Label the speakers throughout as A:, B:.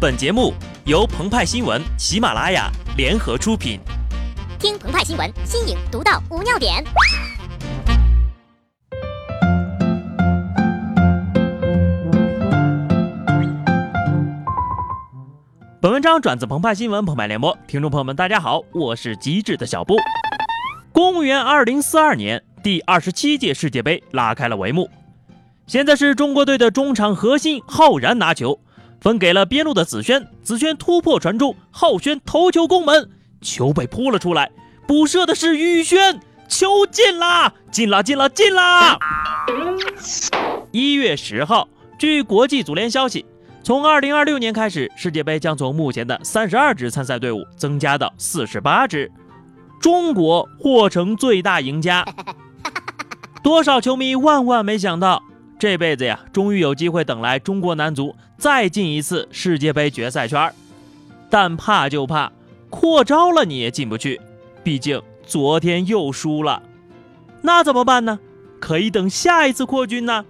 A: 本节目由澎湃新闻、喜马拉雅联合出品。
B: 听澎湃新闻，新颖独到，无尿点。
A: 本文章转自澎湃新闻《澎湃联播，听众朋友们，大家好，我是机智的小布。公元二零四二年，第二十七届世界杯拉开了帷幕。现在是中国队的中场核心浩然拿球，分给了边路的子轩，子轩突破传中，浩轩头球攻门，球被扑了出来，补射的是宇轩，球进啦，进啦，进啦，进啦！一月十号，据国际足联消息。从二零二六年开始，世界杯将从目前的三十二支参赛队伍增加到四十八支，中国或成最大赢家。多少球迷万万没想到，这辈子呀，终于有机会等来中国男足再进一次世界杯决赛圈。但怕就怕扩招了，你也进不去，毕竟昨天又输了。那怎么办呢？可以等下一次扩军呢。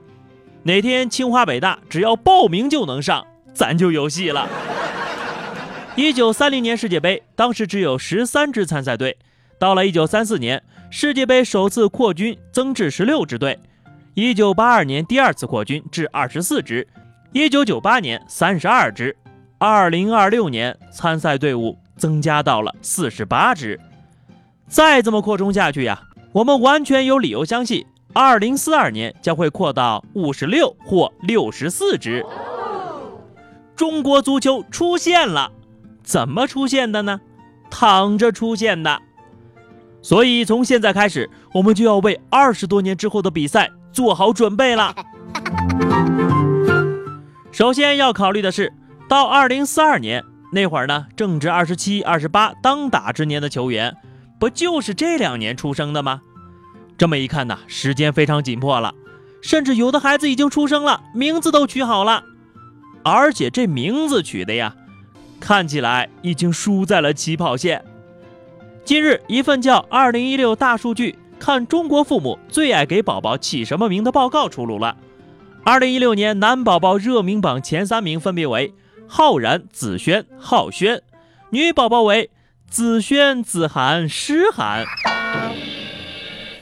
A: 哪天清华北大只要报名就能上，咱就有戏了。一九三零年世界杯，当时只有十三支参赛队，到了一九三四年，世界杯首次扩军，增至十六支队。一九八二年第二次扩军至二十四支，一九九八年三十二支，二零二六年参赛队伍增加到了四十八支。再这么扩充下去呀，我们完全有理由相信。二零四二年将会扩到五十六或六十四支。中国足球出现了，怎么出现的呢？躺着出现的。所以从现在开始，我们就要为二十多年之后的比赛做好准备了。首先要考虑的是，到二零四二年那会儿呢，正值二十七、二十八当打之年的球员，不就是这两年出生的吗？这么一看呢，时间非常紧迫了，甚至有的孩子已经出生了，名字都取好了，而且这名字取的呀，看起来已经输在了起跑线。近日，一份叫《二零一六大数据看中国父母最爱给宝宝起什么名》的报告出炉了。二零一六年男宝宝热名榜前三名分别为浩然、子轩、浩轩，女宝宝为子轩、子涵、诗涵。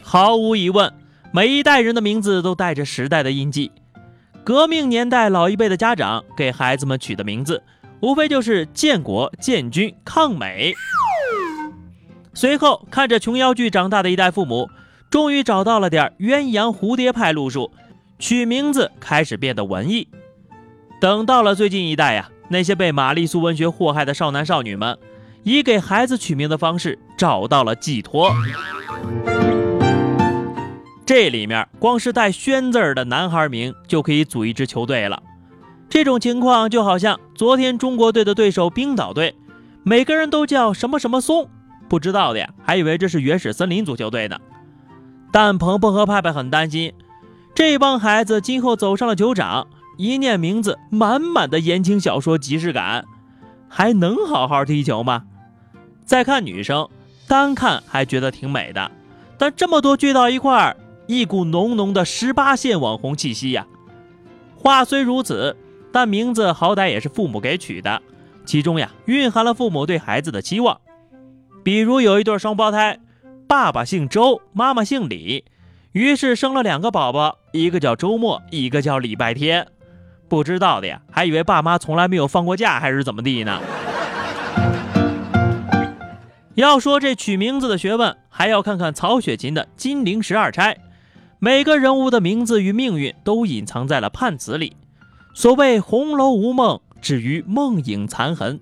A: 毫无疑问，每一代人的名字都带着时代的印记。革命年代，老一辈的家长给孩子们取的名字，无非就是建国、建军、抗美。随后，看着琼瑶剧长大的一代父母，终于找到了点鸳鸯蝴蝶派路数，取名字开始变得文艺。等到了最近一代呀，那些被玛丽苏文学祸害的少男少女们，以给孩子取名的方式找到了寄托。这里面光是带“轩”字儿的男孩名就可以组一支球队了。这种情况就好像昨天中国队的对手冰岛队，每个人都叫什么什么松，不知道的呀，还以为这是原始森林足球队呢。但鹏鹏和派派很担心，这帮孩子今后走上了球场，一念名字，满满的言情小说即视感，还能好好踢球吗？再看女生，单看还觉得挺美的，但这么多聚到一块儿。一股浓浓的十八线网红气息呀！话虽如此，但名字好歹也是父母给取的，其中呀蕴含了父母对孩子的期望。比如有一对双胞胎，爸爸姓周，妈妈姓李，于是生了两个宝宝，一个叫周末，一个叫礼拜天。不知道的呀，还以为爸妈从来没有放过假，还是怎么地呢？要说这取名字的学问，还要看看曹雪芹的《金陵十二钗》。每个人物的名字与命运都隐藏在了判词里。所谓“红楼无梦，只余梦影残痕”。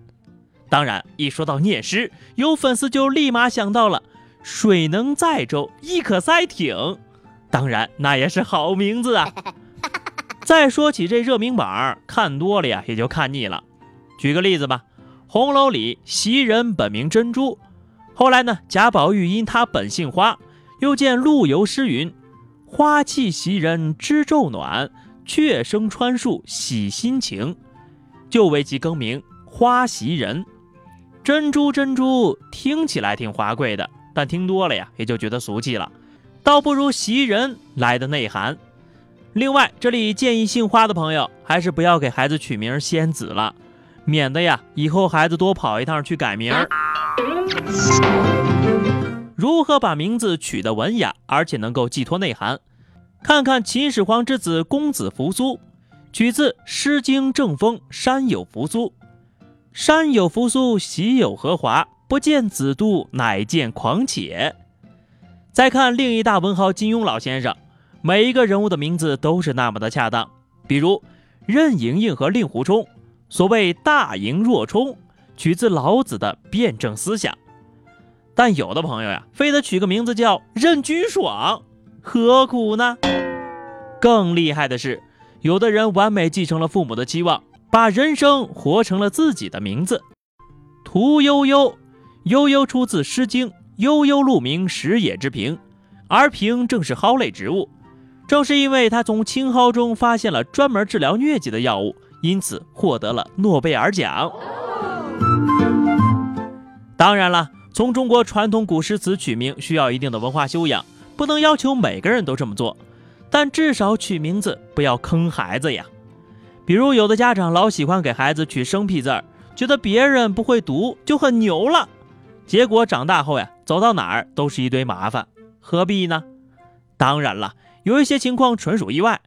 A: 当然，一说到念诗，有粉丝就立马想到了“水能载舟，亦可载艇”。当然，那也是好名字啊。再说起这热名榜，看多了呀，也就看腻了。举个例子吧，《红楼》里袭人本名珍珠，后来呢，贾宝玉因她本姓花，又见陆游诗云。花气袭人知昼暖，雀声穿树喜心情，就为其更名花袭人。珍珠珍珠听起来挺华贵的，但听多了呀，也就觉得俗气了，倒不如袭人来的内涵。另外，这里建议姓花的朋友还是不要给孩子取名仙子了，免得呀以后孩子多跑一趟去改名。如何把名字取得文雅，而且能够寄托内涵？看看秦始皇之子公子扶苏，取自《诗经·正风·山有扶苏》。山有扶苏，喜有荷华。不见子度，乃见狂且。再看另一大文豪金庸老先生，每一个人物的名字都是那么的恰当。比如任盈盈和令狐冲，所谓大盈若冲，取自老子的辩证思想。但有的朋友呀，非得取个名字叫任居爽，何苦呢？更厉害的是，有的人完美继承了父母的期望，把人生活成了自己的名字。屠呦呦，呦呦出自《诗经》，呦呦鹿鸣，食野之苹，而苹正是蒿类植物。正是因为他从青蒿中发现了专门治疗疟疾的药物，因此获得了诺贝尔奖。当然了。从中国传统古诗词取名需要一定的文化修养，不能要求每个人都这么做，但至少取名字不要坑孩子呀。比如有的家长老喜欢给孩子取生僻字儿，觉得别人不会读就很牛了，结果长大后呀，走到哪儿都是一堆麻烦，何必呢？当然了，有一些情况纯属意外，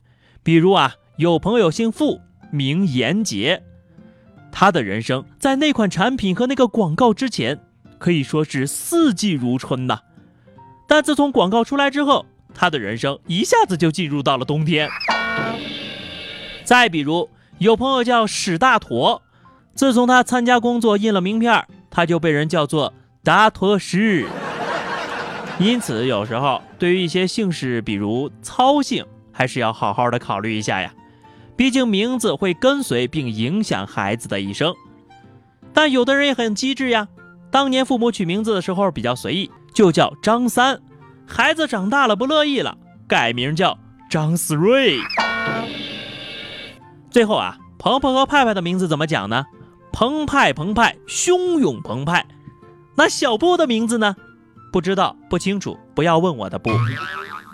A: 比如啊，有朋友姓傅，名严杰，他的人生在那款产品和那个广告之前。可以说是四季如春呐，但自从广告出来之后，他的人生一下子就进入到了冬天。再比如，有朋友叫史大坨，自从他参加工作印了名片，他就被人叫做大坨史。因此，有时候对于一些姓氏，比如操姓，还是要好好的考虑一下呀，毕竟名字会跟随并影响孩子的一生。但有的人也很机智呀。当年父母取名字的时候比较随意，就叫张三。孩子长大了不乐意了，改名叫张思睿。最后啊，鹏鹏和派派的名字怎么讲呢？澎湃澎湃，汹涌澎湃。那小布的名字呢？不知道，不清楚，不要问我的布。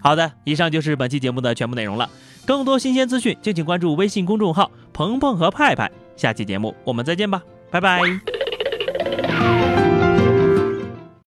A: 好的，以上就是本期节目的全部内容了。更多新鲜资讯，敬请关注微信公众号“鹏鹏和派派”。下期节目我们再见吧，拜拜。